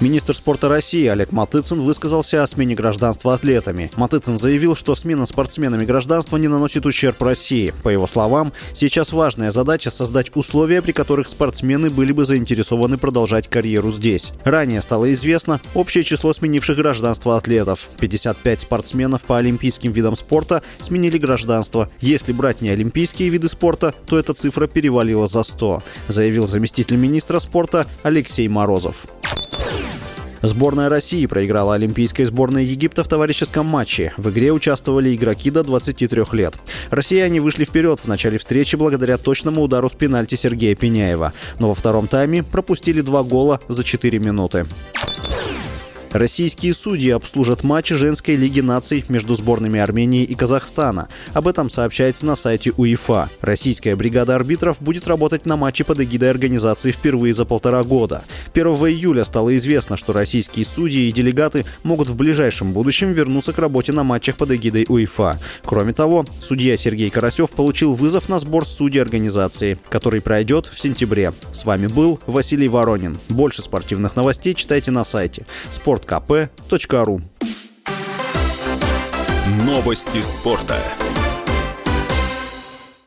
Министр спорта России Олег Матыцин высказался о смене гражданства атлетами. Матыцин заявил, что смена спортсменами гражданства не наносит ущерб России. По его словам, сейчас важная задача создать условия, при которых спортсмены были бы заинтересованы продолжать карьеру здесь. Ранее стало известно общее число сменивших гражданство атлетов. 55 спортсменов по олимпийским видам спорта сменили гражданство. Если брать не олимпийские виды спорта, то эта цифра перевалила за 100, заявил заместитель министра спорта Алексей Морозов. Сборная России проиграла олимпийской сборной Египта в товарищеском матче. В игре участвовали игроки до 23 лет. Россияне вышли вперед в начале встречи благодаря точному удару с пенальти Сергея Пеняева. Но во втором тайме пропустили два гола за 4 минуты. Российские судьи обслужат матчи женской лиги наций между сборными Армении и Казахстана. Об этом сообщается на сайте УЕФА. Российская бригада арбитров будет работать на матче под эгидой организации впервые за полтора года. 1 июля стало известно, что российские судьи и делегаты могут в ближайшем будущем вернуться к работе на матчах под эгидой УЕФА. Кроме того, судья Сергей Карасев получил вызов на сбор судей организации, который пройдет в сентябре. С вами был Василий Воронин. Больше спортивных новостей читайте на сайте спорт sportkp.ru Новости спорта.